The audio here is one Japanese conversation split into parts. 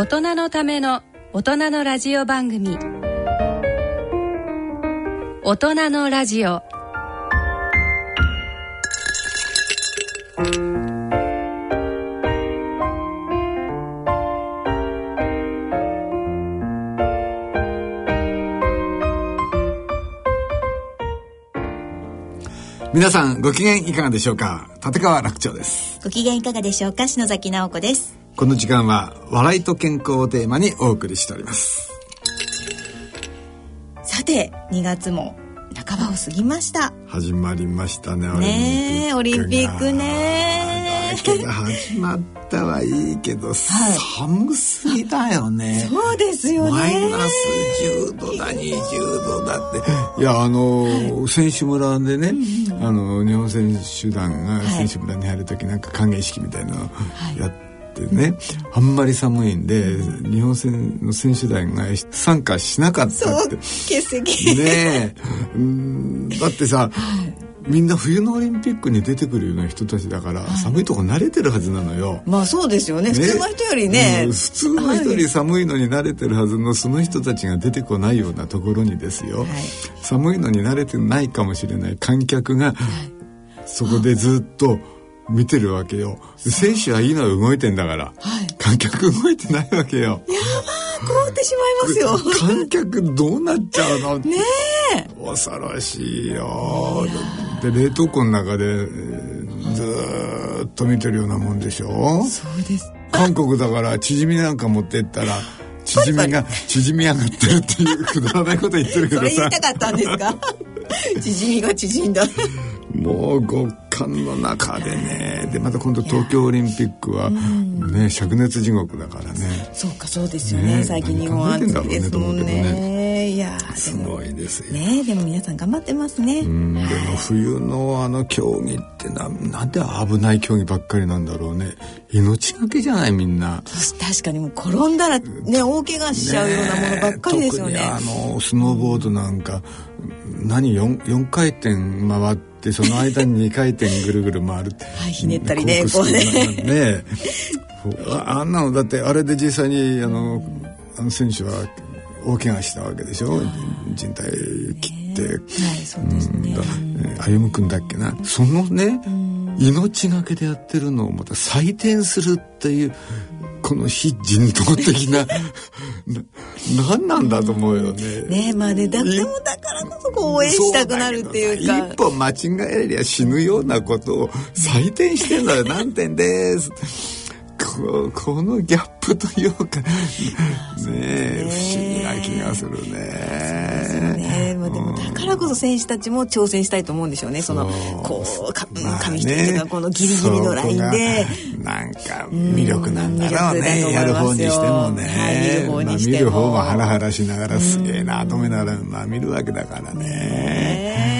大人のための大人のラジオ番組。大人のラジオ。皆さんご機嫌いかがでしょうか？立川楽長です。ご機嫌いかがでしょうか？篠崎直子ですこの時間は笑いと健康をテーマにお送りしております。さて2月も半ばを過ぎました。始まりましたねねオリンピックね。始まったはいいけど、はい、寒すぎだよね。そうですよね。マイナス10度だ20度だって。いやあの、はい、選手村でね、うん、あの日本選手団が選手村に入る時なんか歓迎式みたいなのをやって、ってね、あんまり寒いんで、日本戦の選手団が参加しなかったって。欠席。ねえ。だってさ、みんな冬のオリンピックに出てくるような人たちだから、寒いとこ慣れてるはずなのよ。まあそうですよね。普通の人よりね。普通の人より寒いのに慣れてるはずのその人たちが出てこないようなところにですよ。はい、寒いのに慣れてないかもしれない観客が、そこでずっと、見てるわけよ。選手はいいの動いてんだから、はい、観客動いてないわけよ。やば凍ってしまいますよ。観客どうなっちゃうの？ねえ。恐ろしいよ。で冷凍庫の中でずっと見てるようなもんでしょ？そうです。韓国だからチヂミなんか持ってったら縮みが縮み上がってるっていうくだらないこと言ってるけどさ。それ言いたかったんですか？縮みが縮んだ。もう極寒の中でね。でまた今度東京オリンピックはね灼熱地獄だからね。そうかそうですよね。ね最近日本暑いですもんね。ね。いやすごいですよ。ねでも皆さん頑張ってますね。でも冬のあの競技ってななんで危ない競技ばっかりなんだろうね。命がけじゃないみんな。確かにもう転んだらね大怪我しちゃうようなものばっかりですよね。あのスノーボードなんか、何 4, 4回転回ってってその間に2回転ぐるぐる回る はい、ひねったりねこうね。ねあんなのだってあれで実際にあのあの選手は大怪我したわけでしょ？人体切って、はいそうですね、歩夢君だっけな。そのね命がけでやってるのをまた採点するっていうこの非人道的な何なんだと思うよね。ねまあねだでもだからこそこう応援したくなるっていうか。一歩間違えりゃ死ぬようなことを採点してんだよ。何点ですここのギャップというか ね。え不思議な気がするね。ね。まあ、でもだからこそ選手たちも挑戦したいと思うんでしょうね。そのこうか、まあ、紙一重がこのギリギリのラインで。なんか魅力なんだろうね。やる方にしてもね。はい、見る方も、まあ、見る方もハラハラしながらすげえなと思いながらまあ見るわけだからね。ねまあ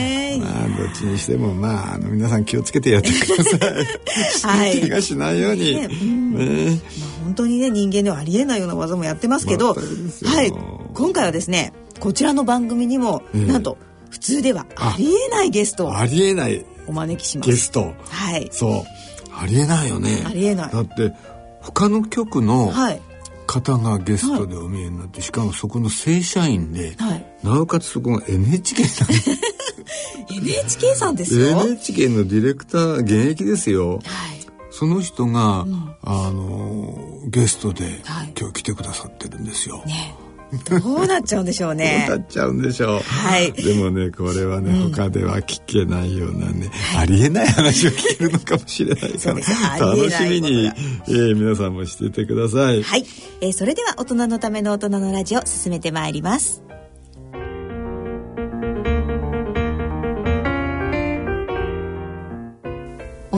どっちにしてもまああの皆さん気をつけてやってください。はい。怪我しないように。ね。ねまあ本当にね人間ではありえないような技もやってますけど、はい。今回はですねこちらの番組にも、えー、なんと普通ではありえないゲストありえないお招きします。ゲスト。はい。そう。ありえないよね。ありえない。だって他の局の、はい。方がゲストでお見えになって、はい、しかもそこの正社員で、はい、なおかつそこが NHK なん NHK さんですよ NHK のディレクター現役ですよ、はい、その人が、うん、あのゲストで、今日来てくださってるんですよ、ねどうなっちゃうんでしょうね。どうなっちゃうんでしょう。はい。でもね、これはね、うん、他では聞けないようなね、はい、ありえない話を聞けるのかもしれないから、楽しみに、えー、皆さんもしていてください。はい。えー、それでは大人のための大人のラジオ進めてまいります。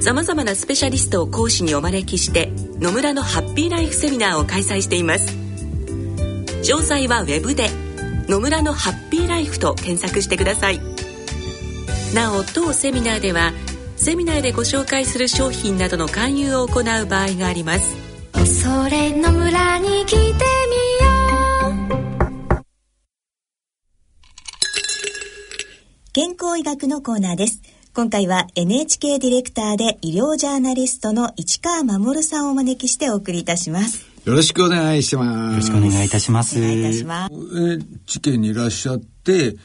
さまざまなスペシャリストを講師にお招きして野村のハッピーライフセミナーを開催しています。詳細はウェブで「野村のハッピーライフ」と検索してください。なお当セミナーではセミナーでご紹介する商品などの勧誘を行う場合があります。それ野村に来てみよう。健康医学のコーナーです。今回は NHK ディレクターで医療ジャーナリストの市川守さんをお招きしてお送りいたします。よろしくお願いします。よろしくお願いいたします。お願いいたします。NHK にいらっしゃって、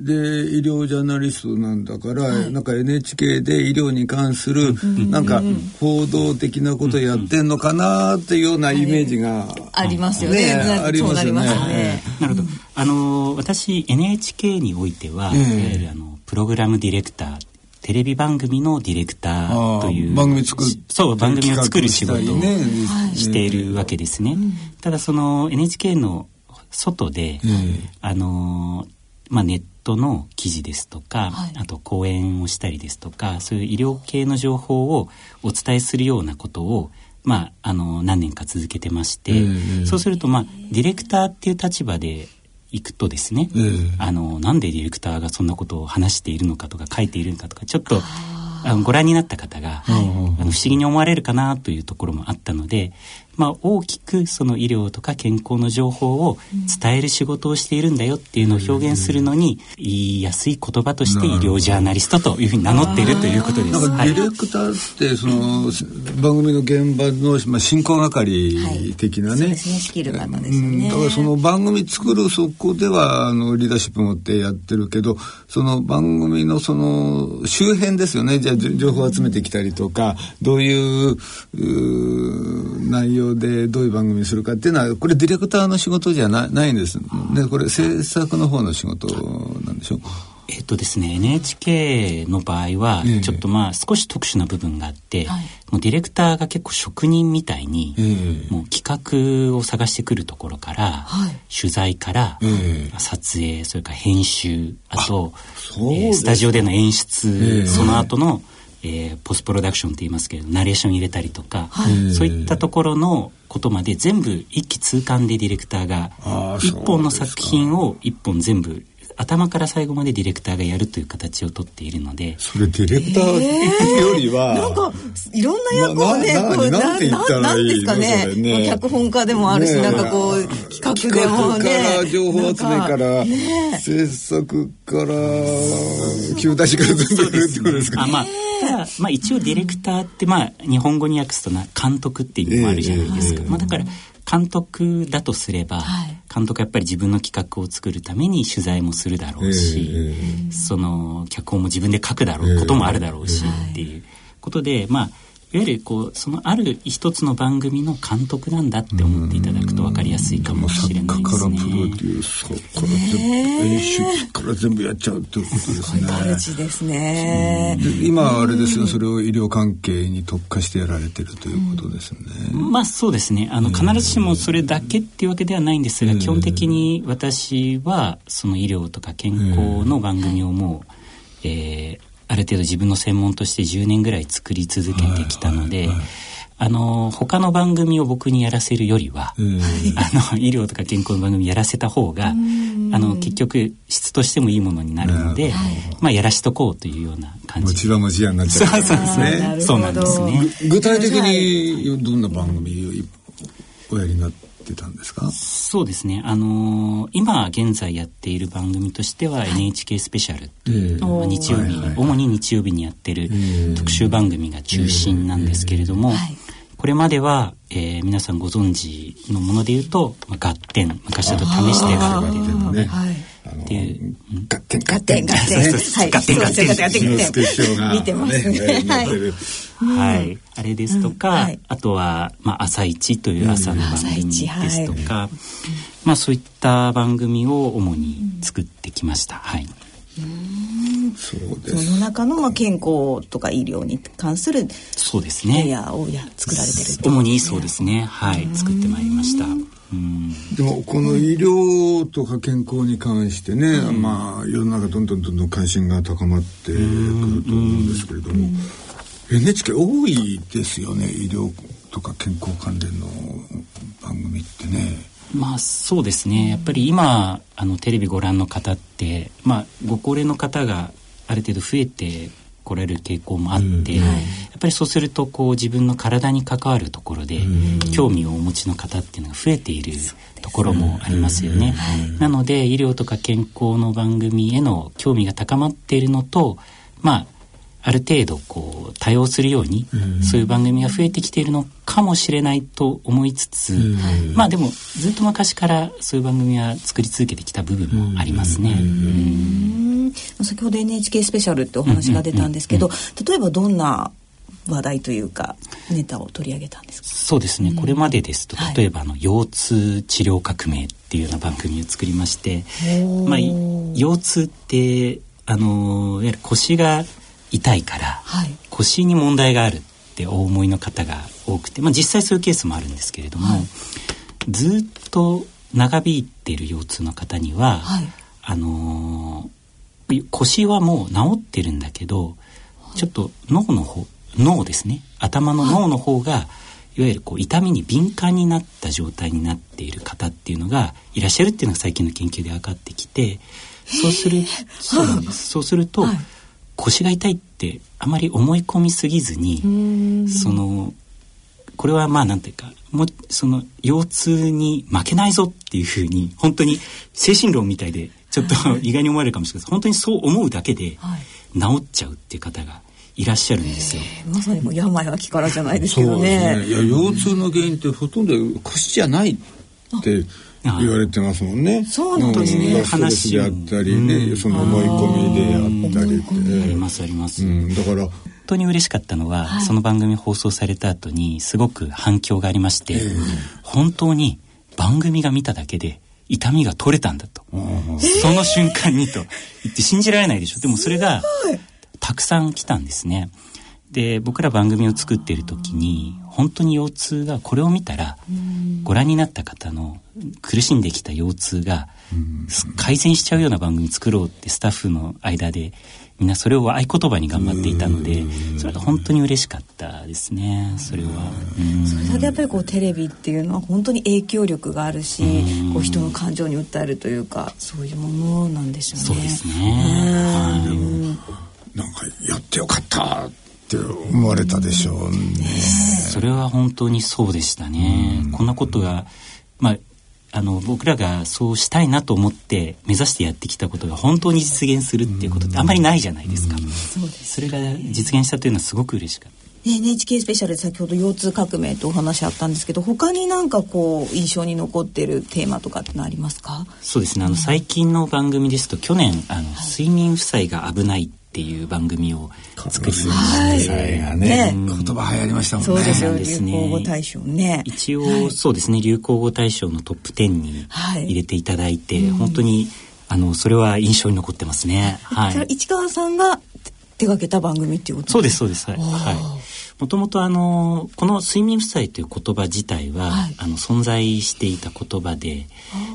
で医療ジャーナリストなんだから、はい、なんか NHK で医療に関する、うん、なんか報道的なことやってんのかなっていうようなイメージが、ありますよね。ねありますよね。なるほど。あの私 NHK においては、えー、あのプログラムディレクターテレビ番組のディレクターという番組作そう番組を作る仕事をしているわけですね。ただその NHK の外で、あのまあネットの記事ですとか、はい、あと講演をしたりですとかそういう医療系の情報をお伝えするようなことをまあ、あの何年か続けてまして、そうすると、まあ、ディレクターっていう立場で行くとですね、あのなんでディレクターがそんなことを話しているのかとか書いているのかとかちょっとあのご覧になった方が、はい、あの不思議に思われるかなというところもあったのでまあ、大きくその医療とか健康の情報を伝える仕事をしているんだよっていうのを表現するのに言いやすい言葉として医療ジャーナリストというふうに名乗っているということです。なんかディレクターってその番組の現場のまあ進行係的なね、はい、そうですね仕切る方ですね。だからその番組作るそこではあのリーダーシップ持ってやってるけどその番組のその周辺ですよね。じゃあ情報を集めてきたりとかどういうう内容容でどういう番組にするかっていうのはこれディレクターの仕事じゃなないんです。ねこれ制作の方の仕事なんでしょう。えっとですね NHK の場合はちょっとまあ少し特殊な部分があって、もうディレクターが結構職人みたいに、もう企画を探してくるところから、取材から、撮影それから編集あとえスタジオでの演出、その後のえー、ポストプロダクションって言いますけどナレーション入れたりとか、はい、そういったところのことまで全部一気通貫でディレクターが一本の作品を一本全部頭から最後までディレクターがやるという形をとっているのでそれディレクターよりは、えー、なんかいろんな役をねなななんて言ったらいいですかねね。脚本家でもあるし、ね、なんかこう企画でもね情報集めから、ね、制作から急出しから全部やるってことですか、あまあまあ、一応ディレクターってまあ日本語に訳すとな監督っていう意味もあるじゃないですか、えー、まあ、だから監督だとすれば、はい、監督はやっぱり自分の企画を作るために取材もするだろうし、えー、その脚本も自分で書くだろうこともあるだろうし、っていうことでまあいわゆるこうそのある一つの番組の監督なんだって思っていただくと分かりやすいかもしれないですね。からプロデューサーから演出から全部やっちゃうっていうことですね。マルチですね。で今あれですよそれを医療関係に特化してやられてるということですね。まあそうですね。あの必ずしもそれだけっていうわけではないんですが、基本的に私はその医療とか健康の番組をもう、えーある程度自分の専門として10年ぐらい作り続けてきたので、あの他の番組を僕にやらせるよりは、うん、あの医療とか健康の番組やらせた方が、あの結局質としてもいいものになるので、まあやらしとこうというような感じ。もちろんもちろんなっちゃう、そうですね。そうなんですね。具体的にどんな番組をおやりになってってたんですか？そうですね。あのー、今現在やっている番組としては NHK スペシャル。という、はい、日曜日、はいはい、主に日曜日にやってる特集番組が中心なんですけれども、これまでは、えー、皆さんご存知のもので言うと、まあ、合点昔だと試してがるっていうね。っていう。合点合点合点。はい。合点合点合点合点。見てますね。はい。はい。あれですとか、あとは、まあ、朝一という朝の番組ですとか、まあ、そういった番組を主に作ってきました。はい。そうですその中のまあ健康とか医療に関するそうですねやをや作られてる主にそうですねはい作ってまいりましたでもこの医療とか健康に関してね、うん、まあ世の中どんどんどんどん関心が高まってくると思うんですけれども、NHK 多いですよね医療とか健康関連の番組ってね。まあそうですね。やっぱり今あのテレビご覧の方って、まあ、ご高齢の方がある程度増えて来られる傾向もあって、うん。やっぱりそうするとこう自分の体に関わるところで興味をお持ちの方っていうのが増えているところもありますよね。なので医療とか健康の番組への興味が高まっているのとまあある程度こう多用するように、そういう番組が増えてきているのかもしれないと思いつつ、まあでもずっと昔からそういう番組は作り続けてきた部分もありますね。先ほど NHK スペシャルってお話が出たんですけど、例えばどんな話題というかネタを取り上げたんですか？そうですね、これまでですと例えばあの、腰痛治療革命っていうような番組を作りまして、まあ、腰痛ってあのいわゆる腰が痛いから、はい、腰に問題があるってお思いの方が多くて、まあ、実際そういうケースもあるんですけれども、はい、ずっと長引いている腰痛の方には、はい、あのー、腰はもう治ってるんだけどちょっと脳の方脳ですね。頭の脳の方が、いわゆるこう痛みに敏感になった状態になっている方っていうのがいらっしゃるっていうのが最近の研究で分かってきてそうするそうなんです。そうすると、はい、腰が痛いってあまり思い込みすぎずにそのこれはまあなんていうかもその腰痛に負けないぞっていうふうに本当に精神論みたいでちょっと 意外に思われるかもしれないです本当にそう思うだけで治っちゃうっていう方がいらっしゃるんですよ。まさにもう病は気からじゃないですけどね。ね。いや腰痛の原因ってほとんど腰じゃないって言われてますもんね。そうなんですね。話であったりね、その思い込みであったりって。ありますあります。だから。本当に嬉しかったのは、その番組放送された後にすごく反響がありまして、本当に番組が見ただけで痛みが取れたんだと。その瞬間にと言って信じられないでしょ。でもそれがたくさん来たんですね。で僕ら番組を作っている時に本当に腰痛がこれを見たらご覧になった方の苦しんできた腰痛が改善しちゃうような番組作ろうってスタッフの間でみんなそれを合言葉に頑張っていたのでそれが本当に嬉しかったですねそれは。それだけやっぱりこうテレビっていうのは本当に影響力があるしこう人の感情に訴えるというかそういうものなんでしょうね。そうですね、はい、なんかやってよかったって思われたでしょうね。それは本当にそうでしたね。こんなことが、まあ、あの僕らがそうしたいなと思って目指してやってきたことが本当に実現するっていうことってあんまりないじゃないですか。それが実現したというのはすごく嬉しかった。NHK スペシャルで先ほど腰痛革命とお話あったんですけど他になんかこう印象に残ってるテーマとかってのありますか？そうですねあの最近の番組ですと去年あの睡眠負債が危ないっていう番組を作りまして、はい。ね、言葉流行りましたもんね。そうですよ、流行語大賞ね。一応、はい、そうですね、流行語大賞のトップ10に入れていただいて、はい、本当にあのそれは印象に残ってますね。はい。市川さんが手掛けた番組っていうことそうですそうです。はい。はい。もともとあのこの睡眠負債という言葉自体は、はい、あの存在していた言葉で、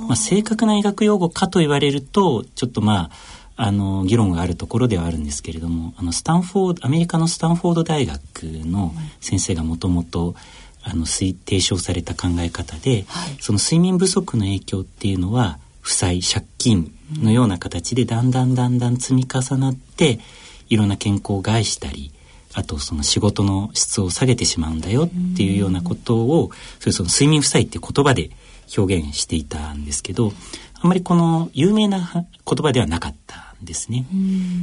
まあ、正確な医学用語かと言われるとちょっとまああの議論があるところではあるんですけれどもあのスタンフォードアメリカのスタンフォード大学の先生がもともとあの提唱された考え方で、はい、その睡眠不足の影響っていうのは負債借金のような形でだんだんだんだん積み重なっていろんな健康を害したりあとその仕事の質を下げてしまうんだよっていうようなことをそれその睡眠負債って言葉で表現していたんですけどあまりこの有名な言葉ではなかったですね。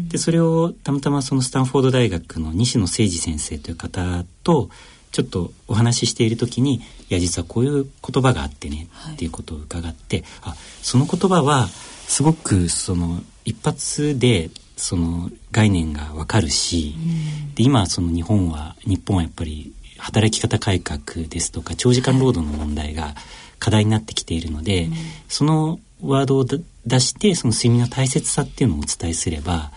でそれをたまたまそのスタンフォード大学の西野誠二先生という方とちょっとお話ししている時にいや実はこういう言葉があってね、っていうことを伺ってあその言葉はすごくその一発でその概念がわかるし、で今その日本は日本はやっぱり働き方改革ですとか長時間労働の問題が課題になってきているので、そのワードを出してその睡眠の大切さっていうのをお伝えすれば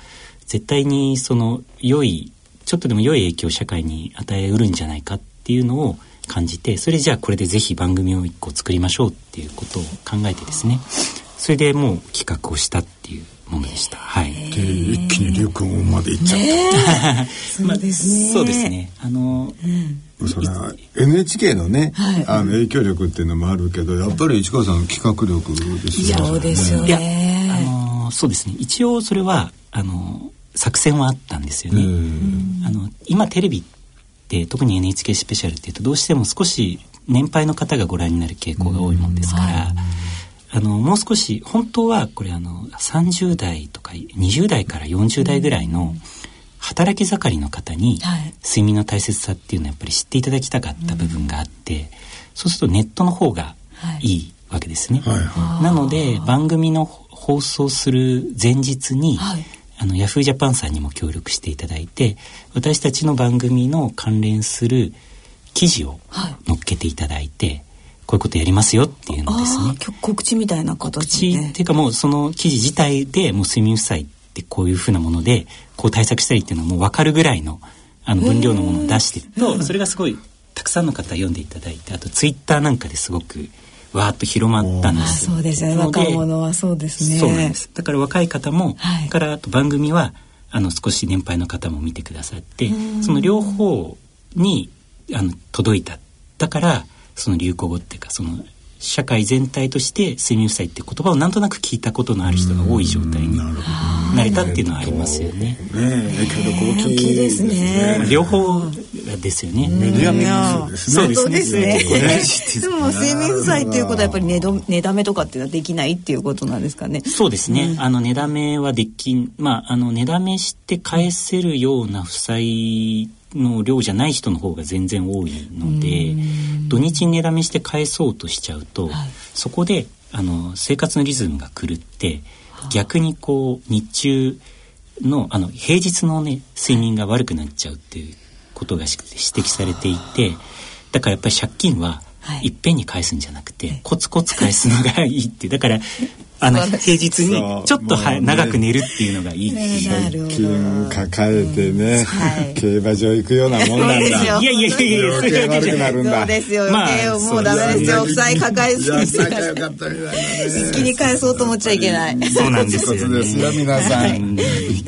絶対にその良いちょっとでも良い影響を社会に与えうるんじゃないかっていうのを感じてそれじゃあこれでぜひ番組を一個作りましょうっていうことを考えてですねそれでもう企画をしたっていうものでした。はい。で一気に流行語までいっちゃった。そうですね。そうですね。あの、うん、それは NHK のね、はい、あの影響力っていうのもあるけど、やっぱり市川さんの企画力ですよね。そうですよね。あのそうですね。一応それはあの作戦はあったんですよね。あの今テレビって特に NHK スペシャルっていうとどうしても少し年配の方がご覧になる傾向が多いもんですから。あのもう少し本当はこれあの30代とか20代から40代ぐらいの働き盛りの方に睡眠の大切さっていうのはやっぱり知っていただきたかった部分があって、そうするとネットの方がいいわけですね。なので番組の放送する前日に、はい、あのヤフージャパンさんにも協力していただいて私たちの番組の関連する記事を載っけていただいて、こういうことやりますよっていうのですね。告知みたいな形で、知っていうかもうその記事自体でもう睡眠負債ってこういうふうなものでこう対策したりっていうのはもう分かるぐらいのあの分量のものを出してるとそれがすごいたくさんの方読んでいただいてあとツイッターなんかですごくわーっと広まったんですそうですね。若者はそうですね。そうなんです。だから若い方も、はい、からあと番組はあの少し年配の方も見てくださってその両方にあの届いた。だからその流行語っていうかその社会全体として睡眠負債って言葉をなんとなく聞いたことのある人が多い状態になれたっていうのはありますよね。ね影響力大きいですね。両方ですよね。メディアミックスですね。そうですね。でも睡眠負債っていうことはやっぱり寝ど寝だめとかっていうのはできないっていうことなんですかね。そうですね。あの寝だめはできまああの寝だめして返せるような負債の量じゃない人の方が全然多いので土日に値段して返そうとしちゃうと、はい、そこであの生活のリズムが狂って逆にこう日中のあの平日のね睡眠が悪くなっちゃうっていうことが指摘されていてだからやっぱり借金はい。っぺんに返すんじゃなくて、コツコツ返すのがいいって。だからあの平日にちょっとは、ね、長く寝るっていうのがいい。借金抱えてね、競馬場行くようなもんなんだ。いやいやいやいや余計悪くなるんだそうですよ、まあ、もうダメですよ。負債抱えすぎて。好きに返そうと思っちゃいけないそうなんですよ、ね、ですよ皆さん。一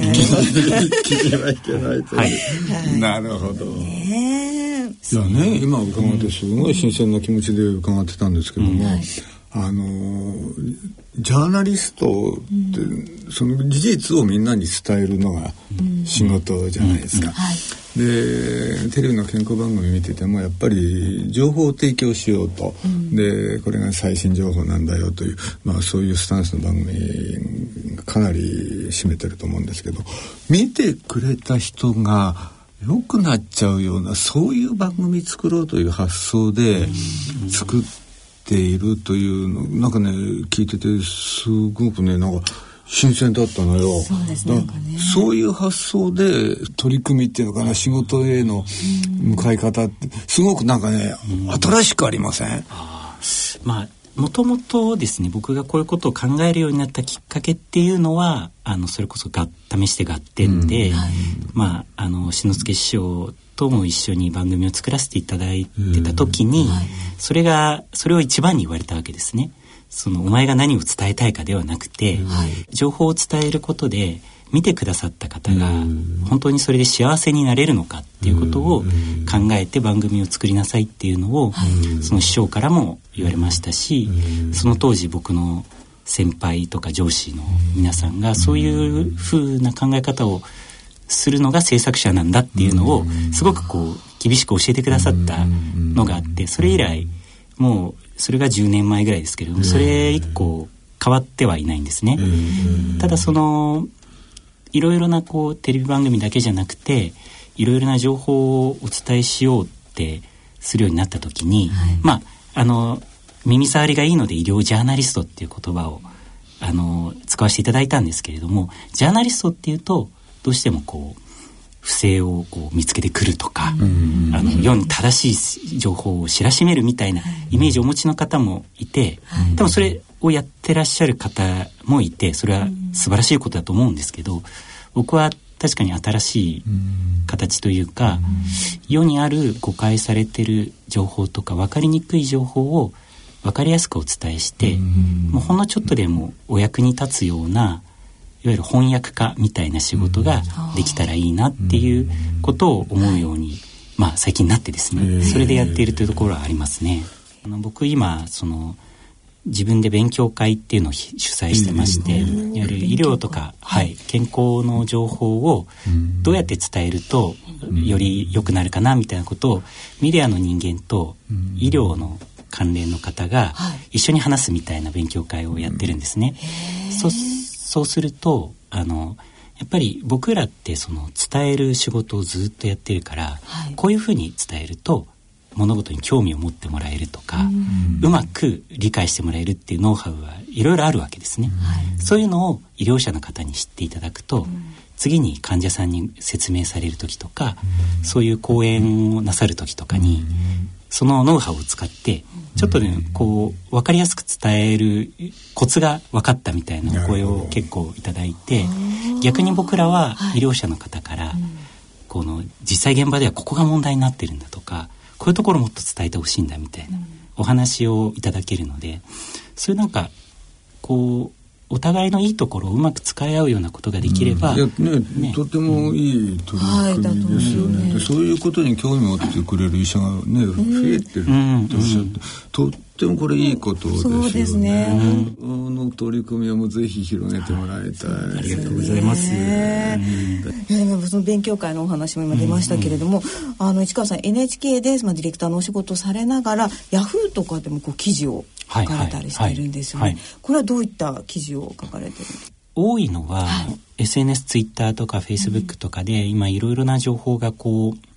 気にはいけないという、なるほど。いやね今伺ってすごい新鮮な気持ちで伺ってたんですけども、あのジャーナリストって、うん、その事実をみんなに伝えるのが仕事じゃないですか。でテレビの健康番組見ててもやっぱり情報を提供しようと、うん、でこれが最新情報なんだよという、まあ、そういうスタンスの番組がかなり占めてると思うんですけど。見てくれた人が良くなっちゃうようなそういう番組作ろうという発想で作っているというのなんかね聞いててすごくねなんか新鮮だったのよ。そうですね。そういう発想で取り組みっていうのかな、仕事への向かい方って、すごくなんかね、新しくありません？まあ、もともとですね、僕がこういうことを考えるようになったきっかけっていうのは、あの、それこそが試して合点で、うんはい、まあ、あの、篠介師匠とも一緒に番組を作らせていただいてた時に、はい、それがそれを一番に言われたわけですね。そのお前が何を伝えたいかではなくて、はい、情報を伝えることで見てくださった方が本当にそれで幸せになれるのかっていうことを考えて番組を作りなさいっていうのをその師匠からも言われましたしその当時僕の先輩とか上司の皆さんがそういうふうな考え方をするのが制作者なんだっていうのをすごくこう厳しく教えてくださったのがあってそれ以来もうそれが10年前ぐらいですけれどもそれ以降変わってはいないんですね。ただそのいろいろなこうテレビ番組だけじゃなくていろいろな情報をお伝えしようってするようになった時に、はい、まああの耳障りがいいので医療ジャーナリストっていう言葉をあの使わせていただいたんですけれどもジャーナリストっていうとどうしてもこう不正をこう見つけてくるとか、あの世に正しい情報を知らしめるみたいなイメージをお持ちの方もいて、多分それをやってらっしゃる方もいてそれは素晴らしいことだと思うんですけど僕は確かに新しい形というか、世にある誤解されてる情報とか分かりにくい情報を分かりやすくお伝えして、もうほんのちょっとでもお役に立つようないわゆる翻訳家みたいな仕事ができたらいいなっていうことを思うように、まあ、最近なってですね。それでやっているというところはありますね。あの僕今その自分で勉強会っていうのを主催してまして、いわゆる医療とか、はい、健康の情報をどうやって伝えるとより良くなるかなみたいなことをメディアの人間と医療の関連の方が一緒に話すみたいな勉強会をやってるんですね。そそうするとあのやっぱり僕らってその伝える仕事をずっとやってるから、はい、こういうふうに伝えると物事に興味を持ってもらえるとか、ううまく理解してもらえるっていうノウハウはいろいろあるわけですね、はい、そういうのを医療者の方に知っていただくと、次に患者さんに説明される時とか、そういう講演をなさる時とかに、そのノウハウを使ってちょっとねこう分かりやすく伝えるコツが分かったみたいなお声を結構いただいて逆に僕らは医療者の方から、この実際現場ではここが問題になってるんだとかこういうところもっと伝えてほしいんだみたいなお話をいただけるのでそういうなんかこうお互いのいいところをうまく使い合うようなことができれば、うん、ね、ね、とてもいい取り組みですよね。はい、そういうことに興味を持ってくれる医者がね、増えてるとおっしゃって、とってもこれいいことですよね。そうですね。この取り組みはもうぜひ広げてもらいたい。ありがとうございます。ね、いやでもその勉強会のお話も今出ましたけれども、うんうん、あの市川さん NHK でまあディレクターのお仕事をされながらヤフーとかでもこう記事を書かれたりしてるんですよね、はいはいはい、これはどういった記事を書かれてる多いのは、はい、SNS ツイッターとかフェイスブックとかで、うん、今いろいろな情報がこう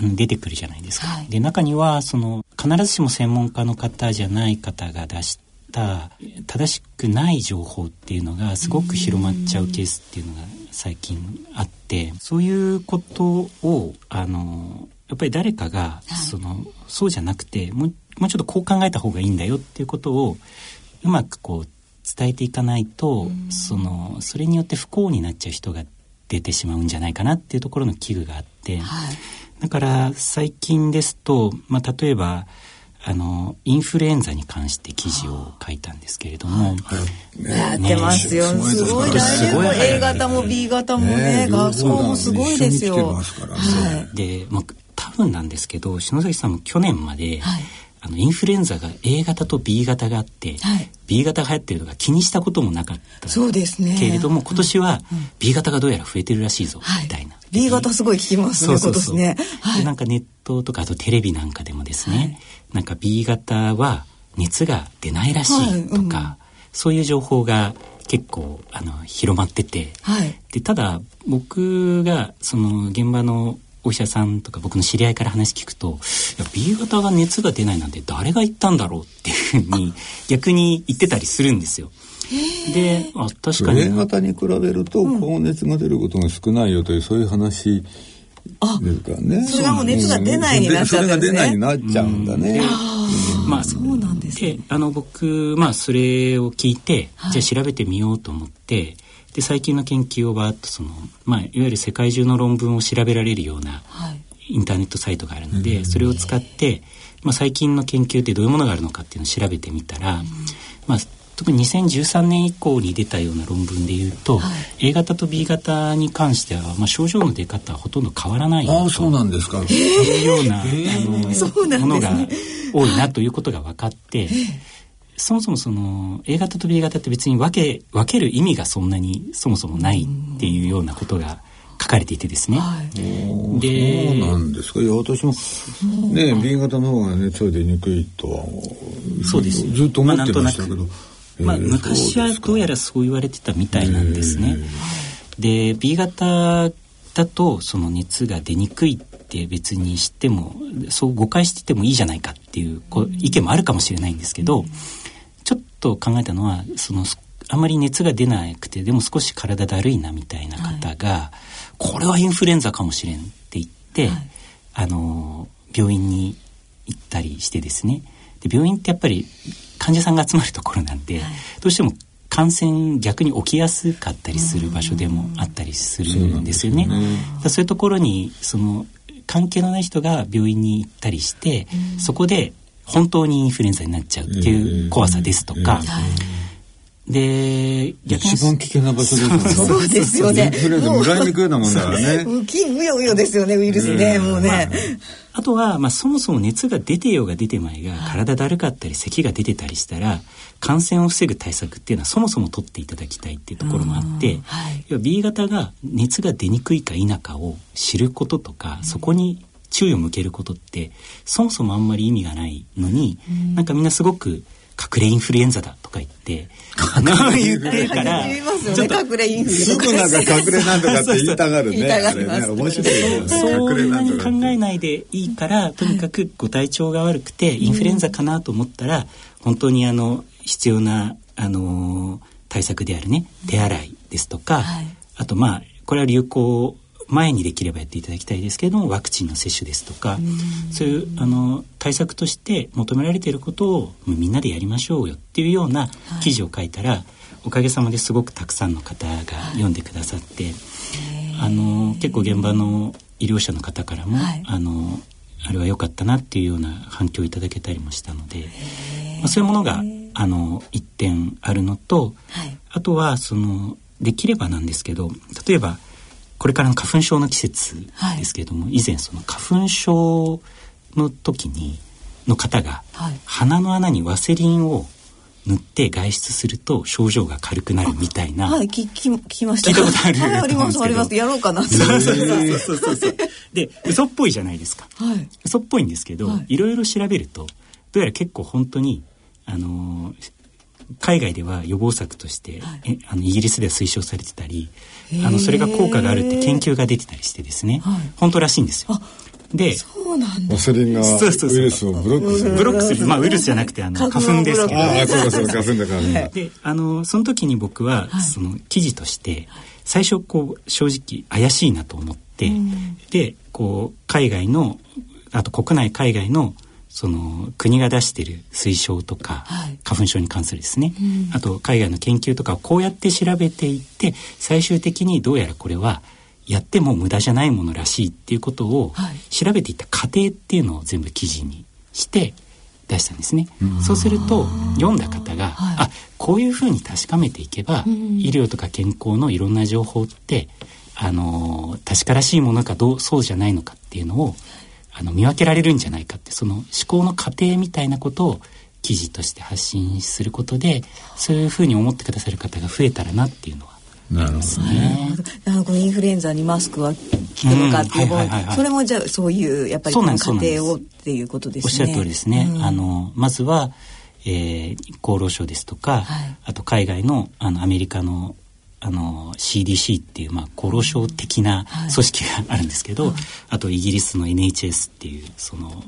出てくるじゃないですか。はい、で中にはその必ずしも専門家の方じゃない方が出した正しくない情報っていうのがすごく広まっちゃうケースっていうのが最近あってそういうことをあのやっぱり誰かが、はい、そのそうじゃなくてもうもうちょっとこう考えた方がいいんだよっていうことをうまくこう伝えていかないと、そのそれによって不幸になっちゃう人が出てしまうんじゃないかなっていうところの危惧があって、はい、だから最近ですと、まあ、例えばあのインフルエンザに関して記事を書いたんですけれども、やってますよ、すごい大変 A 型も B 型もね、学校もすごいですよ。はい、で、まあ、多分なんですけど篠崎さんも去年まで、はいあのインフルエンザが A 型と B 型があって、はい、B 型が流行ってるのが気にしたこともなかったそうですね。けれども今年は B 型がどうやら増えてるらしいぞ、みたいな。B 型すごい聞きますねそうそうね、はい、なんかネットとかあとテレビなんかでもですね、はい、なんか B 型は熱が出ないらしいとか、はい。うん、そういう情報が結構あの広まってて、はい、でただ僕がその現場のお医者さんとか僕の知り合いから話聞くといや B 型が熱が出ないなんて誰が言ったんだろうっていうふうに逆に言ってたりするんですよ。であ確かに。A 型に比べると高熱が出ることが少ないよという、そういう話ですからね。それがもう熱が出ないになっちゃうんですね。それが出ないになっちゃうんだね。まあそうなんです、ね、であの僕まあそれを聞いて、はい、じゃあ調べてみようと思ってで最近の研究をバーッとその、まあ、いわゆる世界中の論文を調べられるようなインターネットサイトがあるので、はい、それを使って、まあ、最近の研究ってどういうものがあるのかっていうのを調べてみたら、うん、まあ、特に2013年以降に出たような論文でいうと、はい、A 型と B 型に関しては、まあ、症状の出方はほとんど変わらないあそうなんですか。いうような、えー、あのものが多いなということが分かって。えーそもそもその A 型と B 型って別に分け分ける意味がそんなにそもそもないっていうようなことが書かれていてですね。はい、でそうなんですか。いや私もね B 型の方が熱が出にくいとはそうです。ずっと思ってましたけど。まあ、昔はどうやらそう言われてたみたいなんですね。で B 型だとその熱が出にくいって別に知ってもそう誤解しててもいいじゃないかっていうこう意見もあるかもしれないんですけど、と考えたのはそのあまり熱が出なくてでも少し体だるいなみたいな方が、はい、これはインフルエンザかもしれんって言って、はい、あの病院に行ったりしてですね。で病院ってやっぱり患者さんが集まるところなんで、はい、どうしても感染逆に起きやすかったりする場所でもあったりするんですよね。そうね。そういうところにその関係のない人が病院に行ったりして、そこで本当にインフルエンザになっちゃうっていう怖さですとか、で、逆に。一番危険な場所ですよね。そうですよね。インフルエンザもらいにくいなもんだからね。うきうようよですよね、ウイルスね、もうね。あとは、まあ、そもそも熱が出てようが出てまいが、体だるかったり、咳が出てたりしたら、感染を防ぐ対策っていうのはそもそも取っていただきたいっていうところもあって、はい、B 型が熱が出にくいか否かを知ることとか、そこに注意を向けることってそもそもあんまり意味がないのに、うん、なんかみんなすごく隠れインフルエンザだとか言って、言ってから、ちょっと隠れインフルすぐなんか隠れなんとかって言いたがるね。ね面白い、ね。そう。いうに考えないでいいから、とにかくご体調が悪くて、インフルエンザかなと思ったら、本当にあの、必要な、あの対策であるね、手洗いですとか、あとまあ、これは流行前にできればやっていただきたいですけれどもワクチンの接種ですとかそういうあの対策として求められていることをみんなでやりましょうよっていうような記事を書いたら、はい、おかげさまですごくたくさんの方が読んでくださって、はい、あの結構現場の医療者の方からも、はい、あのあれは良かったなっていうような反響をいただけたりもしたので、まあ、そういうものがあの一点あるのと、あとはそのできればなんですけど例えばこれからの花粉症の季節ですけれども、はい、以前その花粉症の時にの方が、はい、鼻の穴にワセリンを塗って外出すると症状が軽くなるみたいな。はい、聞き聞きました。聞いたことある、はい、ありますあります。やろうかな。そうそうそうそうそう。で、嘘っぽいじゃないですか。はい、嘘っぽいんですけど、はい、いろいろ調べると、どうやら結構本当にあのー、海外では予防策として、はい、あのイギリスでは推奨されてたりあのそれが効果があるって研究が出てたりしてですね、はい、本当らしいんですよ。で、そうなんだ。ワセリンがウイルスをブロックする。ブロックする。まあウイルスじゃなくてあの花粉ですけど。ああ、そうかそうか花粉だから、ね。で、あのその時に僕は、その記事として最初こう正直怪しいなと思って、でこう海外のあと国内海外のその国が出している推奨とか、はい、花粉症に関するですね、うん、あと海外の研究とかをこうやって調べていって最終的にどうやらこれはやっても無駄じゃないものらしいっていうことを調べていった過程っていうのを全部記事にして出したんですね。そうすると読んだ方が、はい、あこういうふうに確かめていけば、医療とか健康のいろんな情報ってあの確からしいものかどうそうじゃないのかっていうのをあの見分けられるんじゃないかってその思考の過程みたいなことを記事として発信することでそういうふうに思ってくださる方が増えたらなっていうのはなるほどね。あこのインフルエンザにマスクは効くのかっていう、それもじゃあそういうやっぱり過程をっていうことですね。おっしゃる通りですね。うん、あのまずは、えー、厚労省ですとか、はい、あと海外のあのアメリカのあの CDC っていう、まあ、厚労省的な組織があるんですけど、はい、あとイギリスの NHS っていうその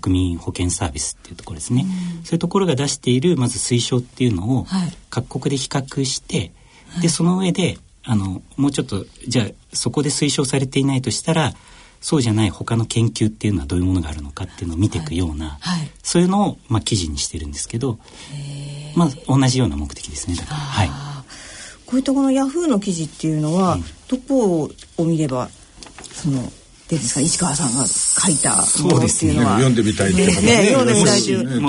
国民保健サービスっていうところですね、うん、そういうところが出しているまず推奨っていうのを各国で比較して、はい、でその上であのもうちょっとじゃあそこで推奨されていないとしたらそうじゃない他の研究っていうのはどういうものがあるのかっていうのを見ていくような、はい。はい、そういうのを、まあ、記事にしてるんですけど、まあ、同じような目的ですね。だから。はいこういったこのヤフーの記事っていうのは、どこを見ればそのですか？市川さんが書いたものっていうのは、ね、読んでみたいって方ね。ね読んでみたいという、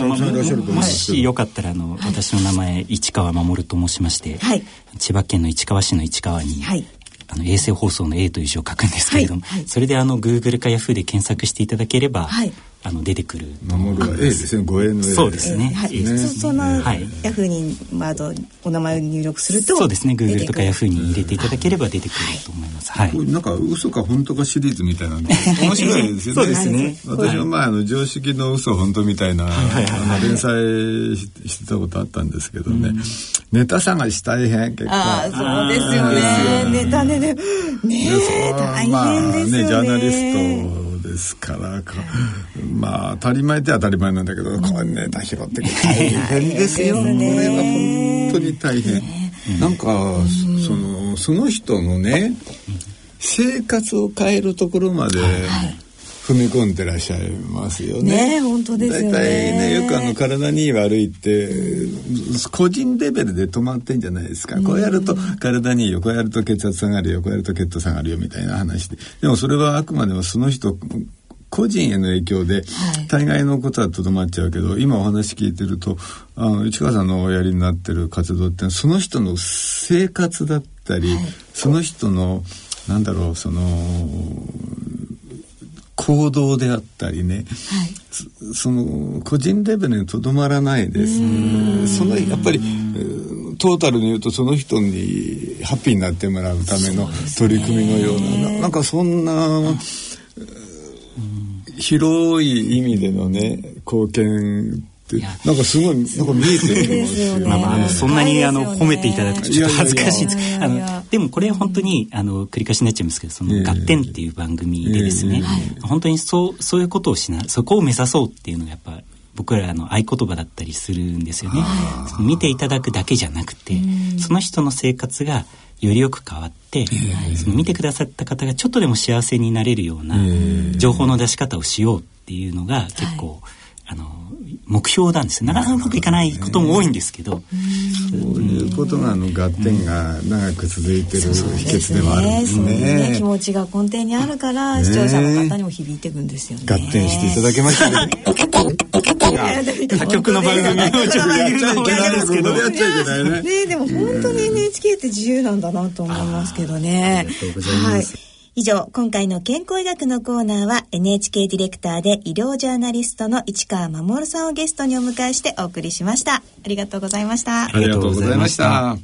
もしよかったらあの、はい、私の名前市川守と申しまして、はい、千葉県の市川市の市川に、はい、あの衛星放送の A という字を書くんですけれども、それであの Google か Yahoo で検索していただければ、あの出てくる。守は A ですね。護衛の。そうですね。はい。そのヤフーにまあお名前を入力すると、そうですね。Google とかヤフーに入れていただければ出てくると思います。はい。なんか嘘か本当かシリーズみたいな 面白いですよね。そうですね。私はまああの常識の嘘本当みたいな連載してたことあったんですけどね。ネタ探し大変結構。あそうですよね。ネタねねね大変ですよね。ジャーナリスト。ですからまあ当たり前って当たり前なんだけど、これネタ拾ってく大変ですよ、これは本当に大変、なんか、そのその人のね生活を変えるところまで、踏み込んでらっしゃいますよね。ね本当ですよね。大体ねよくあの体に悪いって、個人レベルで止まってんじゃないですか。こうやると体にいいよ、こうやると血圧下がるよ、こうやると血糖下がるよみたいな話で。でもそれはあくまでもその人個人への影響で、大概のことはとどまっちゃうけど今お話聞いてるとあの市川さんのおやりになってる活動ってその人の生活だったり、はい、その人のなんだろうその行動であったりね、はい、その個人レベルにとどまらないです、ね、そのやっぱりトータルに言うとその人にハッピーになってもらうための取り組みのような、ね、なんかそんな広い意味でのね貢献なんかすごいなんか見えてるまあ、まあ、あのそんなにあの褒めていただくとちょっと恥ずかしいです。あのでもこれ本当にあの繰り返しになっちゃいますけど、そのガッテンっていう番組でですね、本当にそうそういうことをしなそこを目指そうっていうのがやっぱ僕らの合言葉だったりするんですよね。見ていただくだけじゃなくて、その人の生活がよりよく変わって、その見てくださった方がちょっとでも幸せになれるような情報の出し方をしようっていうのが結構、あの目標なんですなかなかうまくいかないことも多いんですけど、そういうことがあの合点が長く続いてる秘訣でもあるんですね。ねね気持ちが根底にあるから、視聴者の方にも響いていくんですよね。合点していただけましたね。他局の番組をちょっとやっちゃいけないですけど。やっちゃいけないね。ねでも本当に NHK って自由なんだなと思いますけどね。ありがとうございます。はい以上、今回の健康医学のコーナーは NHK ディレクターで医療ジャーナリストの市川守さんをゲストにお迎えしてお送りしました。ありがとうございました。ありがとうございました。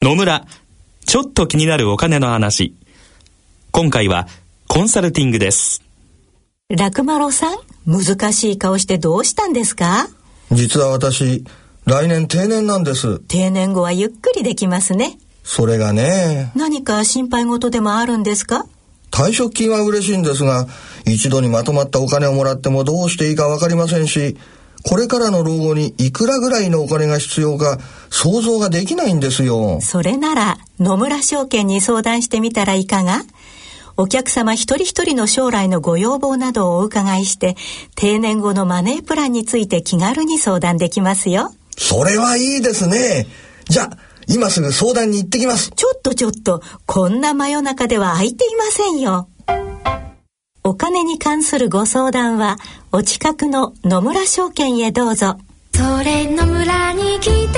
野村、ちょっと気になるお金の話。今回はコンサルティングです。楽丸さん、難しい顔してどうしたんですか？実は私、来年定年なんです。定年後はゆっくりできますね。それがね。何か心配事でもあるんですか？退職金は嬉しいんですが、一度にまとまったお金をもらってもどうしていいかわかりませんし、これからの老後にいくらぐらいのお金が必要か想像ができないんですよ。それなら野村証券に相談してみたらいかが？お客様一人一人の将来のご要望などをお伺いして、定年後のマネープランについて気軽に相談できますよ。それはいいですね。じゃあ、今すぐ相談に行ってきます。ちょっとちょっと、こんな真夜中では空いていませんよ。お金に関するご相談は、お近くの野村証券へどうぞ。それ野村に来てみよ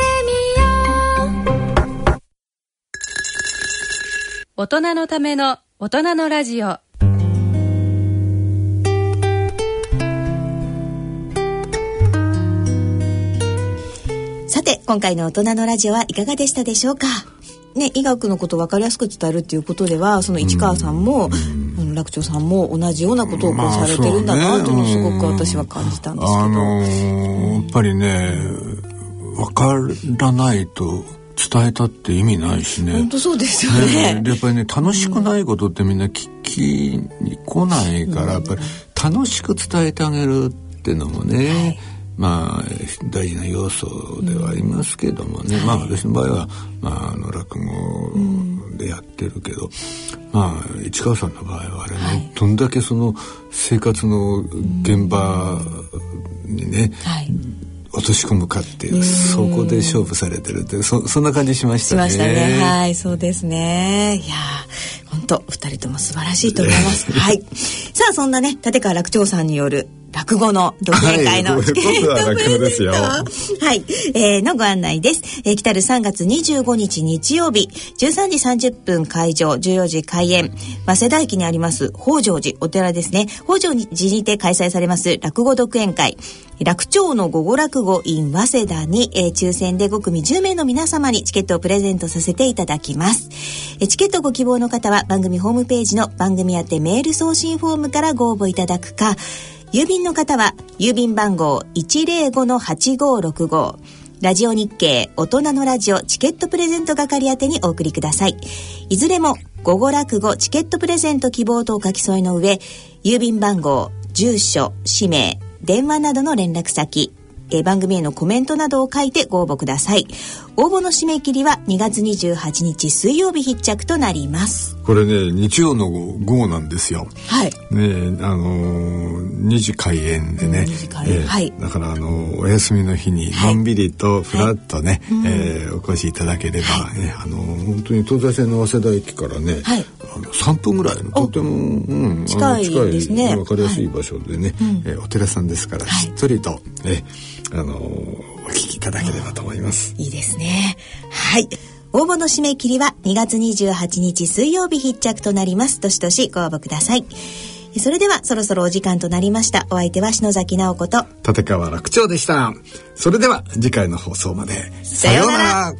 う。大人のための大人のラジオ。今回の大人のラジオはいかがでしたでしょうか？ね、医学のことを分かりやすく伝えるっていうことではその市川さんも、うん、楽長さんも同じようなことをこうされてるんだなというのをすごく私は感じたんですけど、あのー、やっぱりね分からないと伝えたって意味ないしね。本当そうですよね、ね、やっぱりね楽しくないことってみんな聞きに来ないから、うん、やっぱり楽しく伝えてあげるっていうのもね、はいまあ大事な要素ではありますけどもね、うん、まあ私の場合は、まあ、あの落語でやってるけど、うん、まあ市川さんの場合はあれね、はい、どんだけその生活の現場にね、はい落とし込むかっていうそこで勝負されてるってそそんな感じしましたね。しましたね。はいそうですね。いや本当二人とも素晴らしいと思います。はい。さあそんなね立川楽長さんによる落語の同盟会の。チケットはい、えー、のご案内です。えー、来たる3月25日日曜日、13時30分会場、14時開演、早稲田駅にあります。北条寺お寺ですね。北条寺にて開催されます。落語独演会、楽長の午後落語 in 早稲田に、えー、抽選で5組10名の皆様にチケットをプレゼントさせていただきます。えー、チケットご希望の方は番組ホームページの番組宛てメール送信フォームからご応募いただくか、郵便の方は郵便番号105-8565ラジオ日経大人のラジオチケットプレゼント係宛てにお送りください。いずれも午後落語チケットプレゼント希望とお書き添えの上、郵便番号、住所、氏名、電話などの連絡先、えー、番組へのコメントなどを書いてご応募ください。応募の締め切りは2月28日水曜日必着となります。これね日曜の午後なんですよ。はい。ねあのー、2時開演でね、えー、はい、だからあのー、お休みの日にのんびりとふらっとね、はい、えー、お越しいただければ、はい、ね、あのー、本当に東西線の早稲田駅からね、はい、あの3分ぐらいのとても、うん、近いですね。分かりやすい場所でね、はい、えー、お寺さんですからしっとりと、ねあのお聞きいただければと思います。いいですね。はい。応募の締め切りは2月28日水曜日必着となります。どしどしご応募ください。それではそろそろお時間となりました。お相手は篠崎直子と立川楽長でした。それでは次回の放送まで。さようなら。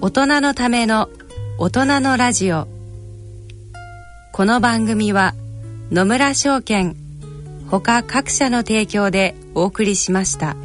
大人のための大人のラジオこの番組は野村証券ほか各社の提供でお送りしました。